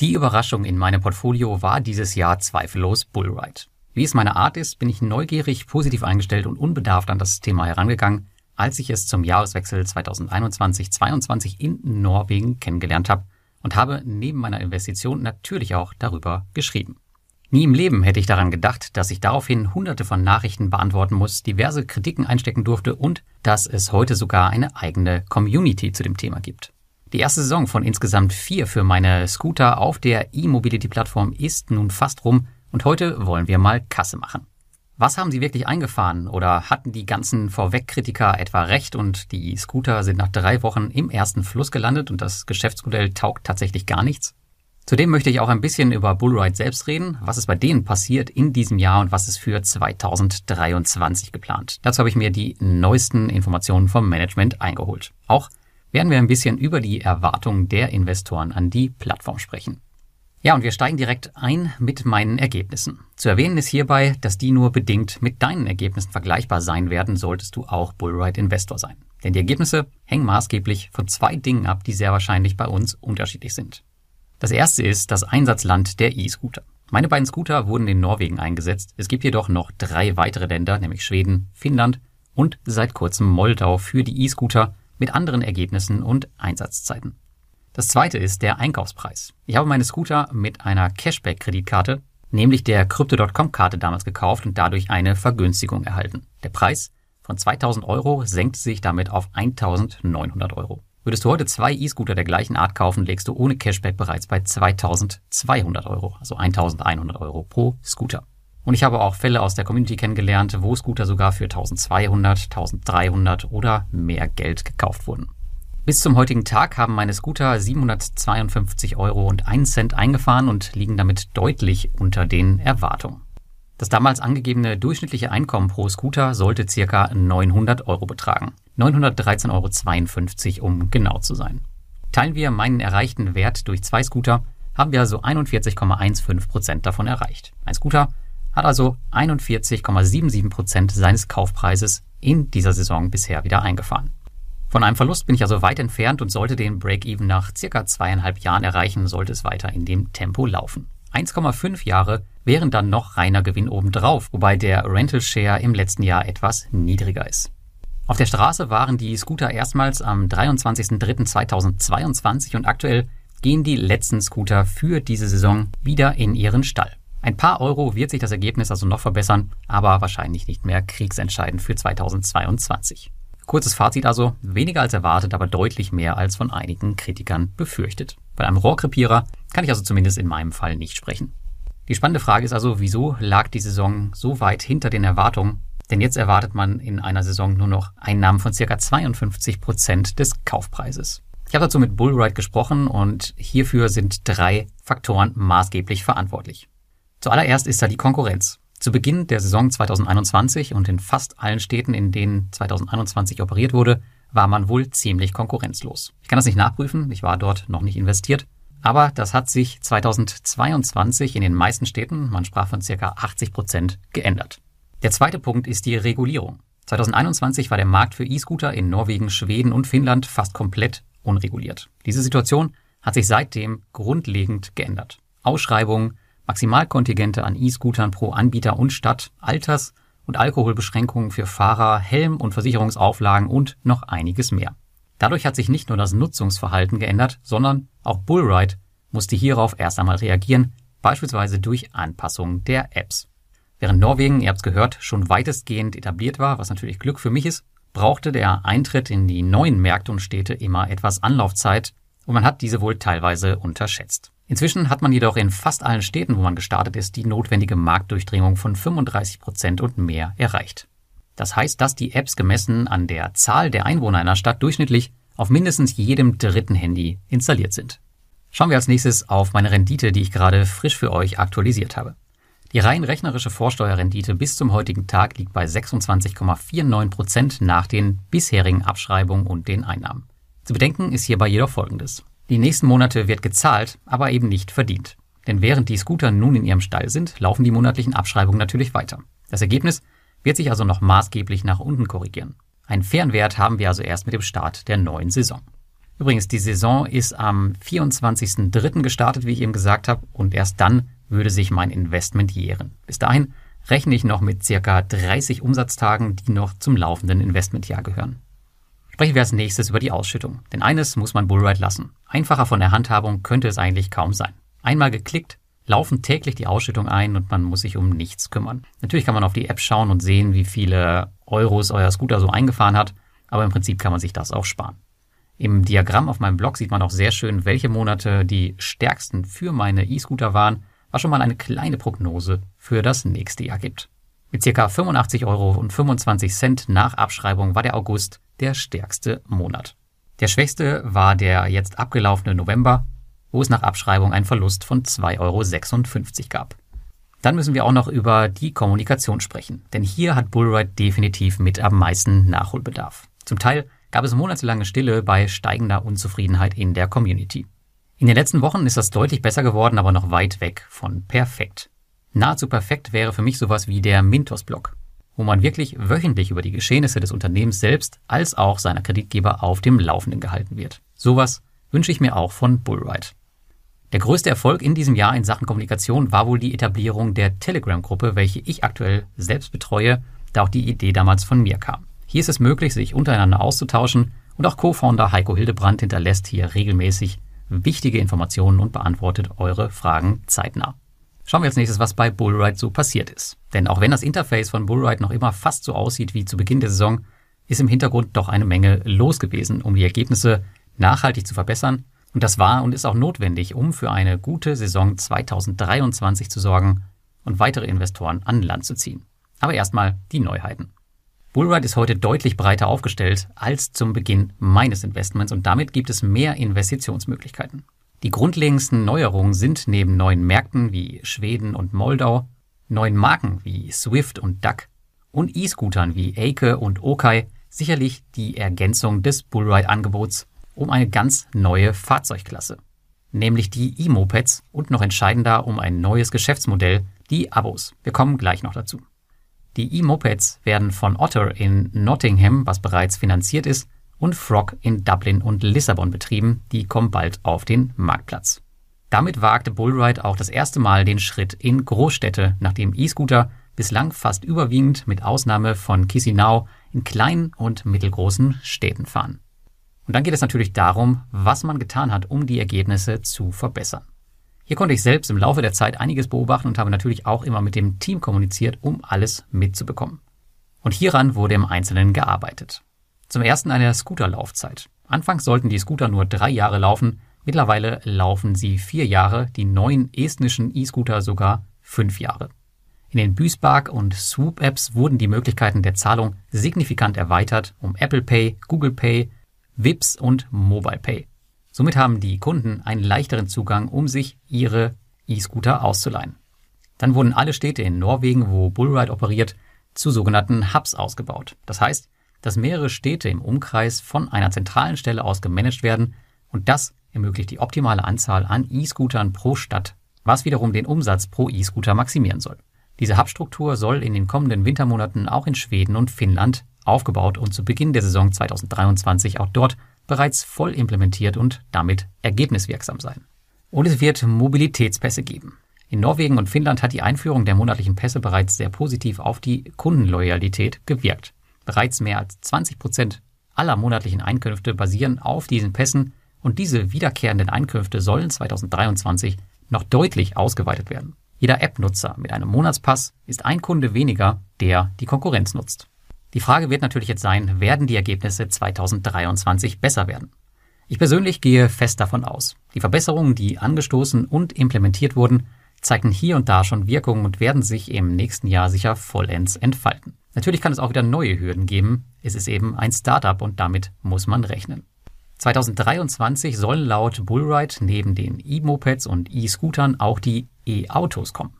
Die Überraschung in meinem Portfolio war dieses Jahr zweifellos Bullride. Wie es meine Art ist, bin ich neugierig, positiv eingestellt und unbedarft an das Thema herangegangen, als ich es zum Jahreswechsel 2021-22 in Norwegen kennengelernt habe und habe neben meiner Investition natürlich auch darüber geschrieben. Nie im Leben hätte ich daran gedacht, dass ich daraufhin hunderte von Nachrichten beantworten muss, diverse Kritiken einstecken durfte und dass es heute sogar eine eigene Community zu dem Thema gibt. Die erste Saison von insgesamt vier für meine Scooter auf der E-Mobility-Plattform ist nun fast rum und heute wollen wir mal Kasse machen. Was haben sie wirklich eingefahren oder hatten die ganzen Vorwegkritiker etwa recht und die Scooter sind nach drei Wochen im ersten Fluss gelandet und das Geschäftsmodell taugt tatsächlich gar nichts? Zudem möchte ich auch ein bisschen über Bullride selbst reden, was ist bei denen passiert in diesem Jahr und was ist für 2023 geplant. Dazu habe ich mir die neuesten Informationen vom Management eingeholt. Auch werden wir ein bisschen über die Erwartungen der Investoren an die Plattform sprechen. Ja, und wir steigen direkt ein mit meinen Ergebnissen. Zu erwähnen ist hierbei, dass die nur bedingt mit deinen Ergebnissen vergleichbar sein werden, solltest du auch Bullride Investor sein. Denn die Ergebnisse hängen maßgeblich von zwei Dingen ab, die sehr wahrscheinlich bei uns unterschiedlich sind. Das erste ist das Einsatzland der E-Scooter. Meine beiden Scooter wurden in Norwegen eingesetzt. Es gibt jedoch noch drei weitere Länder, nämlich Schweden, Finnland und seit kurzem Moldau für die E-Scooter, mit anderen Ergebnissen und Einsatzzeiten. Das zweite ist der Einkaufspreis. Ich habe meine Scooter mit einer Cashback-Kreditkarte, nämlich der Crypto.com-Karte damals gekauft und dadurch eine Vergünstigung erhalten. Der Preis von 2000 Euro senkte sich damit auf 1900 Euro. Würdest du heute zwei E-Scooter der gleichen Art kaufen, legst du ohne Cashback bereits bei 2200 Euro, also 1100 Euro pro Scooter. Und ich habe auch Fälle aus der Community kennengelernt, wo Scooter sogar für 1200, 1300 oder mehr Geld gekauft wurden. Bis zum heutigen Tag haben meine Scooter 752 Euro und 1 Cent eingefahren und liegen damit deutlich unter den Erwartungen. Das damals angegebene durchschnittliche Einkommen pro Scooter sollte ca. 900 Euro betragen. 913,52 Euro, um genau zu sein. Teilen wir meinen erreichten Wert durch zwei Scooter, haben wir also 41,15 Prozent davon erreicht. Ein Scooter hat also 41,77 Prozent seines Kaufpreises in dieser Saison bisher wieder eingefahren. Von einem Verlust bin ich also weit entfernt und sollte den Break-Even nach circa zweieinhalb Jahren erreichen, sollte es weiter in dem Tempo laufen. 1,5 Jahre wären dann noch reiner Gewinn obendrauf, wobei der Rental Share im letzten Jahr etwas niedriger ist. Auf der Straße waren die Scooter erstmals am 23.03.2022 und aktuell gehen die letzten Scooter für diese Saison wieder in ihren Stall. Ein paar Euro wird sich das Ergebnis also noch verbessern, aber wahrscheinlich nicht mehr kriegsentscheidend für 2022. Kurzes Fazit also, weniger als erwartet, aber deutlich mehr als von einigen Kritikern befürchtet. Bei einem Rohrkrepierer kann ich also zumindest in meinem Fall nicht sprechen. Die spannende Frage ist also, wieso lag die Saison so weit hinter den Erwartungen? Denn jetzt erwartet man in einer Saison nur noch Einnahmen von ca. 52 Prozent des Kaufpreises. Ich habe dazu mit Bullride gesprochen und hierfür sind drei Faktoren maßgeblich verantwortlich. Zuallererst ist da die Konkurrenz. Zu Beginn der Saison 2021 und in fast allen Städten, in denen 2021 operiert wurde, war man wohl ziemlich konkurrenzlos. Ich kann das nicht nachprüfen, ich war dort noch nicht investiert, aber das hat sich 2022 in den meisten Städten, man sprach von circa 80 Prozent, geändert. Der zweite Punkt ist die Regulierung. 2021 war der Markt für E-Scooter in Norwegen, Schweden und Finnland fast komplett unreguliert. Diese Situation hat sich seitdem grundlegend geändert. Ausschreibungen, Maximalkontingente an E-Scootern pro Anbieter und Stadt, Alters- und Alkoholbeschränkungen für Fahrer, Helm- und Versicherungsauflagen und noch einiges mehr. Dadurch hat sich nicht nur das Nutzungsverhalten geändert, sondern auch Bullride musste hierauf erst einmal reagieren, beispielsweise durch Anpassungen der Apps. Während Norwegen, ihr habt es gehört, schon weitestgehend etabliert war, was natürlich Glück für mich ist, brauchte der Eintritt in die neuen Märkte und Städte immer etwas Anlaufzeit und man hat diese wohl teilweise unterschätzt. Inzwischen hat man jedoch in fast allen Städten, wo man gestartet ist, die notwendige Marktdurchdringung von 35 Prozent und mehr erreicht. Das heißt, dass die Apps gemessen an der Zahl der Einwohner einer Stadt durchschnittlich auf mindestens jedem dritten Handy installiert sind. Schauen wir als nächstes auf meine Rendite, die ich gerade frisch für euch aktualisiert habe. Die rein rechnerische Vorsteuerrendite bis zum heutigen Tag liegt bei 26,49 Prozent nach den bisherigen Abschreibungen und den Einnahmen. Zu bedenken ist hierbei jedoch Folgendes. Die nächsten Monate wird gezahlt, aber eben nicht verdient. Denn während die Scooter nun in ihrem Stall sind, laufen die monatlichen Abschreibungen natürlich weiter. Das Ergebnis wird sich also noch maßgeblich nach unten korrigieren. Einen fairen Wert haben wir also erst mit dem Start der neuen Saison. Übrigens, die Saison ist am 24.03. gestartet, wie ich eben gesagt habe, und erst dann würde sich mein Investment jähren. Bis dahin rechne ich noch mit circa 30 Umsatztagen, die noch zum laufenden Investmentjahr gehören. Sprechen wir als nächstes über die Ausschüttung. Denn eines muss man Bullride lassen. Einfacher von der Handhabung könnte es eigentlich kaum sein. Einmal geklickt, laufen täglich die Ausschüttung ein und man muss sich um nichts kümmern. Natürlich kann man auf die App schauen und sehen, wie viele Euros euer Scooter so eingefahren hat, aber im Prinzip kann man sich das auch sparen. Im Diagramm auf meinem Blog sieht man auch sehr schön, welche Monate die stärksten für meine E-Scooter waren, was schon mal eine kleine Prognose für das nächste Jahr gibt. Mit ca. 85 Euro und 25 Cent nach Abschreibung war der August der stärkste Monat. Der schwächste war der jetzt abgelaufene November, wo es nach Abschreibung einen Verlust von 2,56 Euro gab. Dann müssen wir auch noch über die Kommunikation sprechen, denn hier hat Bullride definitiv mit am meisten Nachholbedarf. Zum Teil gab es monatelange Stille bei steigender Unzufriedenheit in der Community. In den letzten Wochen ist das deutlich besser geworden, aber noch weit weg von perfekt. Nahezu perfekt wäre für mich sowas wie der Mintos-Blog, wo man wirklich wöchentlich über die Geschehnisse des Unternehmens selbst als auch seiner Kreditgeber auf dem Laufenden gehalten wird. Sowas wünsche ich mir auch von Bullride. Der größte Erfolg in diesem Jahr in Sachen Kommunikation war wohl die Etablierung der Telegram-Gruppe, welche ich aktuell selbst betreue, da auch die Idee damals von mir kam. Hier ist es möglich, sich untereinander auszutauschen und auch Co-Founder Heiko Hildebrandt hinterlässt hier regelmäßig wichtige Informationen und beantwortet eure Fragen zeitnah. Schauen wir als nächstes, was bei Bullride so passiert ist. Denn auch wenn das Interface von Bullride noch immer fast so aussieht wie zu Beginn der Saison, ist im Hintergrund doch eine Menge los gewesen, um die Ergebnisse nachhaltig zu verbessern und das war und ist auch notwendig, um für eine gute Saison 2023 zu sorgen und weitere Investoren an Land zu ziehen. Aber erstmal die Neuheiten. Bullride ist heute deutlich breiter aufgestellt als zum Beginn meines Investments und damit gibt es mehr Investitionsmöglichkeiten. Die grundlegendsten Neuerungen sind neben neuen Märkten wie Schweden und Moldau, neuen Marken wie Swift und Duck und E-Scootern wie Eike und Okai sicherlich die Ergänzung des Bullride-Angebots um eine ganz neue Fahrzeugklasse, nämlich die E-Mopeds und noch entscheidender um ein neues Geschäftsmodell, die Abos. Wir kommen gleich noch dazu. Die E-Mopeds werden von Otter in Nottingham, was bereits finanziert ist, und Frog in Dublin und Lissabon betrieben, die kommen bald auf den Marktplatz. Damit wagte Bullride auch das erste Mal den Schritt in Großstädte, nachdem E-Scooter bislang fast überwiegend mit Ausnahme von Chisinau in kleinen und mittelgroßen Städten fahren. Und dann geht es natürlich darum, was man getan hat, um die Ergebnisse zu verbessern. Hier konnte ich selbst im Laufe der Zeit einiges beobachten und habe natürlich auch immer mit dem Team kommuniziert, um alles mitzubekommen. Und hieran wurde im Einzelnen gearbeitet. Zum ersten eine Scooterlaufzeit. Anfangs sollten die Scooter nur drei Jahre laufen, mittlerweile laufen sie vier Jahre, die neuen estnischen E-Scooter sogar fünf Jahre. In den Büsbark und Swoop Apps wurden die Möglichkeiten der Zahlung signifikant erweitert, um Apple Pay, Google Pay, Vips und MobilePay. Somit haben die Kunden einen leichteren Zugang, um sich ihre E-Scooter auszuleihen. Dann wurden alle Städte in Norwegen, wo Bullride operiert, zu sogenannten Hubs ausgebaut. Das heißt, dass mehrere Städte im Umkreis von einer zentralen Stelle aus gemanagt werden und das ermöglicht die optimale Anzahl an E-Scootern pro Stadt, was wiederum den Umsatz pro E-Scooter maximieren soll. Diese Hubstruktur soll in den kommenden Wintermonaten auch in Schweden und Finnland aufgebaut und zu Beginn der Saison 2023 auch dort bereits voll implementiert und damit ergebniswirksam sein. Und es wird Mobilitätspässe geben. In Norwegen und Finnland hat die Einführung der monatlichen Pässe bereits sehr positiv auf die Kundenloyalität gewirkt. Bereits mehr als 20 Prozent aller monatlichen Einkünfte basieren auf diesen Pässen und diese wiederkehrenden Einkünfte sollen 2023 noch deutlich ausgeweitet werden. Jeder App-Nutzer mit einem Monatspass ist ein Kunde weniger, der die Konkurrenz nutzt. Die Frage wird natürlich jetzt sein, werden die Ergebnisse 2023 besser werden? Ich persönlich gehe fest davon aus. Die Verbesserungen, die angestoßen und implementiert wurden, zeigen hier und da schon Wirkungen und werden sich im nächsten Jahr sicher vollends entfalten. Natürlich kann es auch wieder neue Hürden geben. Es ist eben ein Startup und damit muss man rechnen. 2023 sollen laut Bullride neben den E-Mopeds und E-Scootern auch die E-Autos kommen.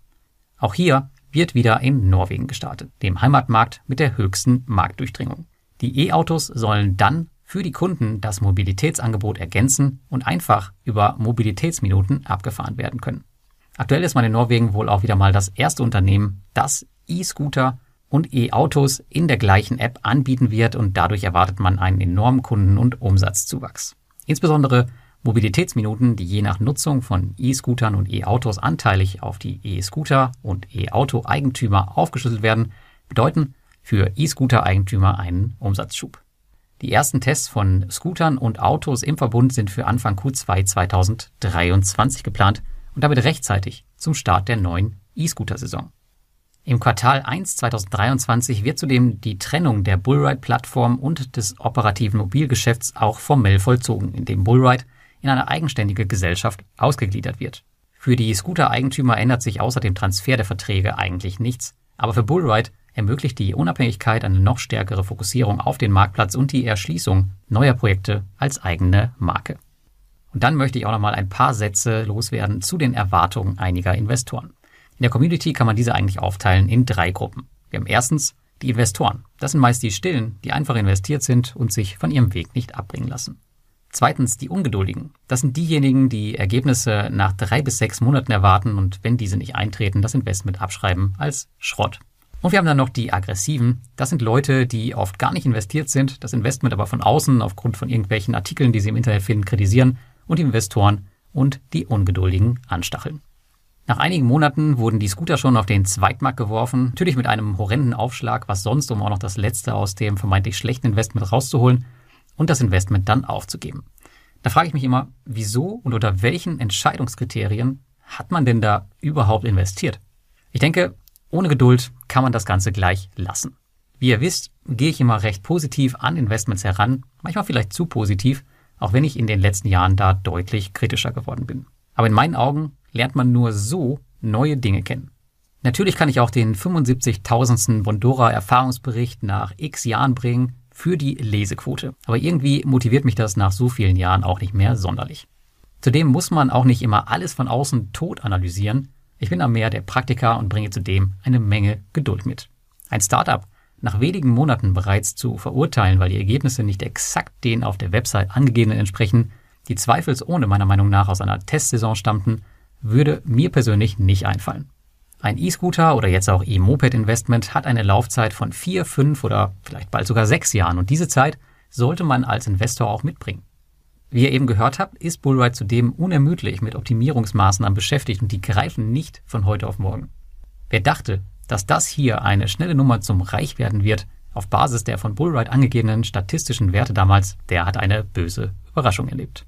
Auch hier wird wieder in Norwegen gestartet, dem Heimatmarkt mit der höchsten Marktdurchdringung. Die E-Autos sollen dann für die Kunden das Mobilitätsangebot ergänzen und einfach über Mobilitätsminuten abgefahren werden können. Aktuell ist man in Norwegen wohl auch wieder mal das erste Unternehmen, das E-Scooter und E-Autos in der gleichen App anbieten wird und dadurch erwartet man einen enormen Kunden- und Umsatzzuwachs. Insbesondere Mobilitätsminuten, die je nach Nutzung von E-Scootern und E-Autos anteilig auf die E-Scooter und E-Auto-Eigentümer aufgeschlüsselt werden, bedeuten für E-Scooter-Eigentümer einen Umsatzschub. Die ersten Tests von Scootern und Autos im Verbund sind für Anfang Q2 2023 geplant und damit rechtzeitig zum Start der neuen E-Scooter-Saison. Im Quartal 1 2023 wird zudem die Trennung der Bullride-Plattform und des operativen Mobilgeschäfts auch formell vollzogen, indem Bullride in eine eigenständige Gesellschaft ausgegliedert wird. Für die Scooter-Eigentümer ändert sich außer dem Transfer der Verträge eigentlich nichts, aber für Bullride ermöglicht die Unabhängigkeit eine noch stärkere Fokussierung auf den Marktplatz und die Erschließung neuer Projekte als eigene Marke. Und dann möchte ich auch noch mal ein paar Sätze loswerden zu den Erwartungen einiger Investoren. In der Community kann man diese eigentlich aufteilen in drei Gruppen. Wir haben erstens die Investoren. Das sind meist die Stillen, die einfach investiert sind und sich von ihrem Weg nicht abbringen lassen. Zweitens die Ungeduldigen. Das sind diejenigen, die Ergebnisse nach drei bis sechs Monaten erwarten und wenn diese nicht eintreten, das Investment abschreiben als Schrott. Und wir haben dann noch die Aggressiven. Das sind Leute, die oft gar nicht investiert sind, das Investment aber von außen aufgrund von irgendwelchen Artikeln, die sie im Internet finden, kritisieren und die Investoren und die Ungeduldigen anstacheln. Nach einigen Monaten wurden die Scooter schon auf den Zweitmarkt geworfen, natürlich mit einem horrenden Aufschlag, was sonst, um auch noch das Letzte aus dem vermeintlich schlechten Investment rauszuholen und das Investment dann aufzugeben. Da frage ich mich immer, wieso und unter welchen Entscheidungskriterien hat man denn da überhaupt investiert? Ich denke, ohne Geduld kann man das Ganze gleich lassen. Wie ihr wisst, gehe ich immer recht positiv an Investments heran, manchmal vielleicht zu positiv, auch wenn ich in den letzten Jahren da deutlich kritischer geworden bin. Aber in meinen Augen lernt man nur so neue Dinge kennen. Natürlich kann ich auch den 75.000. Bondora Erfahrungsbericht nach x Jahren bringen für die Lesequote. Aber irgendwie motiviert mich das nach so vielen Jahren auch nicht mehr sonderlich. Zudem muss man auch nicht immer alles von außen tot analysieren. Ich bin da mehr der Praktiker und bringe zudem eine Menge Geduld mit. Ein Startup nach wenigen Monaten bereits zu verurteilen, weil die Ergebnisse nicht exakt den auf der Website angegebenen entsprechen, die zweifelsohne meiner Meinung nach aus einer Testsaison stammten würde mir persönlich nicht einfallen. Ein E-Scooter oder jetzt auch E-Moped-Investment hat eine Laufzeit von vier, fünf oder vielleicht bald sogar sechs Jahren und diese Zeit sollte man als Investor auch mitbringen. Wie ihr eben gehört habt, ist Bullride zudem unermüdlich mit Optimierungsmaßnahmen beschäftigt und die greifen nicht von heute auf morgen. Wer dachte, dass das hier eine schnelle Nummer zum Reichwerden wird, auf Basis der von Bullride angegebenen statistischen Werte damals, der hat eine böse Überraschung erlebt.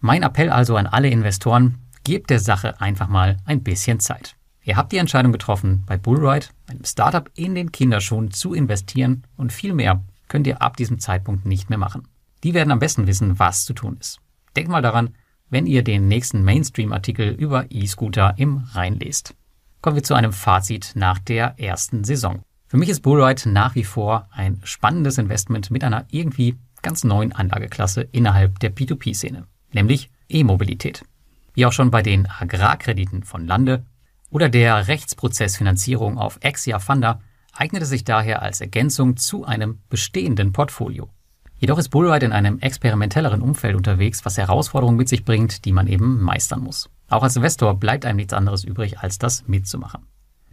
Mein Appell also an alle Investoren, Gebt der Sache einfach mal ein bisschen Zeit. Ihr habt die Entscheidung getroffen, bei Bullride, einem Startup in den Kinderschuhen, zu investieren und viel mehr könnt ihr ab diesem Zeitpunkt nicht mehr machen. Die werden am besten wissen, was zu tun ist. Denkt mal daran, wenn ihr den nächsten Mainstream-Artikel über E-Scooter im Rhein lest. Kommen wir zu einem Fazit nach der ersten Saison. Für mich ist Bullride nach wie vor ein spannendes Investment mit einer irgendwie ganz neuen Anlageklasse innerhalb der P2P-Szene, nämlich E-Mobilität wie auch schon bei den Agrarkrediten von Lande oder der Rechtsprozessfinanzierung auf Exia Funder, eignet es sich daher als Ergänzung zu einem bestehenden Portfolio. Jedoch ist Bullride in einem experimentelleren Umfeld unterwegs, was Herausforderungen mit sich bringt, die man eben meistern muss. Auch als Investor bleibt einem nichts anderes übrig, als das mitzumachen.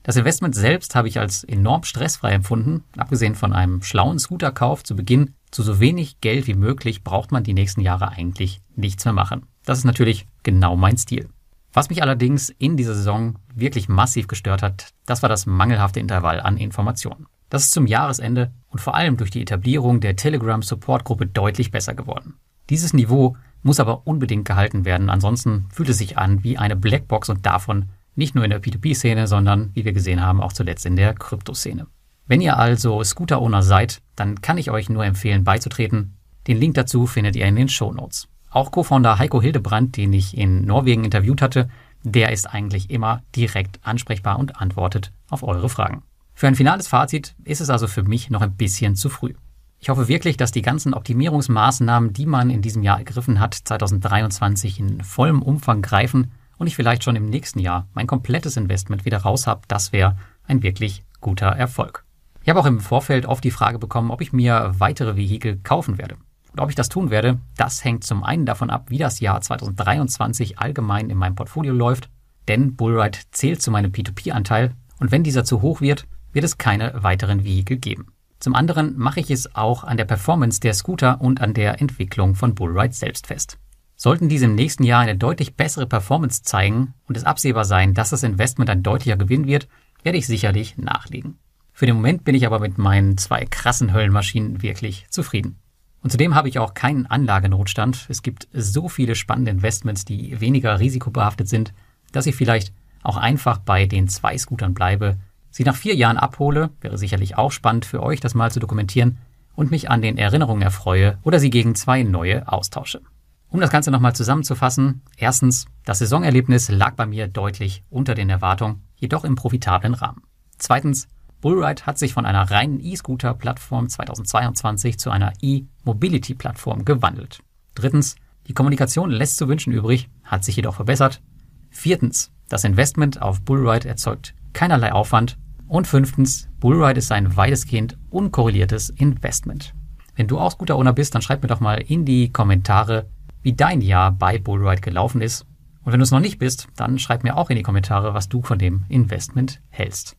Das Investment selbst habe ich als enorm stressfrei empfunden. Abgesehen von einem schlauen Scooterkauf zu Beginn, zu so wenig Geld wie möglich braucht man die nächsten Jahre eigentlich nichts mehr machen. Das ist natürlich genau mein Stil. Was mich allerdings in dieser Saison wirklich massiv gestört hat, das war das mangelhafte Intervall an Informationen. Das ist zum Jahresende und vor allem durch die Etablierung der Telegram Support Gruppe deutlich besser geworden. Dieses Niveau muss aber unbedingt gehalten werden, ansonsten fühlt es sich an wie eine Blackbox und davon nicht nur in der P2P-Szene, sondern wie wir gesehen haben, auch zuletzt in der Kryptoszene. Wenn ihr also Scooter-Owner seid, dann kann ich euch nur empfehlen, beizutreten. Den Link dazu findet ihr in den Show Notes. Auch Co-Founder Heiko Hildebrand, den ich in Norwegen interviewt hatte, der ist eigentlich immer direkt ansprechbar und antwortet auf eure Fragen. Für ein finales Fazit ist es also für mich noch ein bisschen zu früh. Ich hoffe wirklich, dass die ganzen Optimierungsmaßnahmen, die man in diesem Jahr ergriffen hat, 2023 in vollem Umfang greifen und ich vielleicht schon im nächsten Jahr mein komplettes Investment wieder raus habe. Das wäre ein wirklich guter Erfolg. Ich habe auch im Vorfeld oft die Frage bekommen, ob ich mir weitere Vehikel kaufen werde. Und ob ich das tun werde, das hängt zum einen davon ab, wie das Jahr 2023 allgemein in meinem Portfolio läuft, denn Bullride zählt zu meinem P2P-Anteil und wenn dieser zu hoch wird, wird es keine weiteren Vehikel geben. Zum anderen mache ich es auch an der Performance der Scooter und an der Entwicklung von Bullride selbst fest. Sollten diese im nächsten Jahr eine deutlich bessere Performance zeigen und es absehbar sein, dass das Investment ein deutlicher Gewinn wird, werde ich sicherlich nachlegen. Für den Moment bin ich aber mit meinen zwei krassen Höllenmaschinen wirklich zufrieden. Und zudem habe ich auch keinen Anlagenotstand. Es gibt so viele spannende Investments, die weniger risikobehaftet sind, dass ich vielleicht auch einfach bei den zwei Scootern bleibe, sie nach vier Jahren abhole, wäre sicherlich auch spannend für euch, das mal zu dokumentieren, und mich an den Erinnerungen erfreue oder sie gegen zwei neue austausche. Um das Ganze nochmal zusammenzufassen, erstens, das Saisonerlebnis lag bei mir deutlich unter den Erwartungen, jedoch im profitablen Rahmen. Zweitens, Bullride hat sich von einer reinen E-Scooter-Plattform 2022 zu einer E-Mobility-Plattform gewandelt. Drittens, die Kommunikation lässt zu wünschen übrig, hat sich jedoch verbessert. Viertens, das Investment auf Bullride erzeugt keinerlei Aufwand. Und fünftens, Bullride ist ein weitestgehend unkorreliertes Investment. Wenn du auch Scooter-Owner bist, dann schreib mir doch mal in die Kommentare, wie dein Jahr bei Bullride gelaufen ist. Und wenn du es noch nicht bist, dann schreib mir auch in die Kommentare, was du von dem Investment hältst.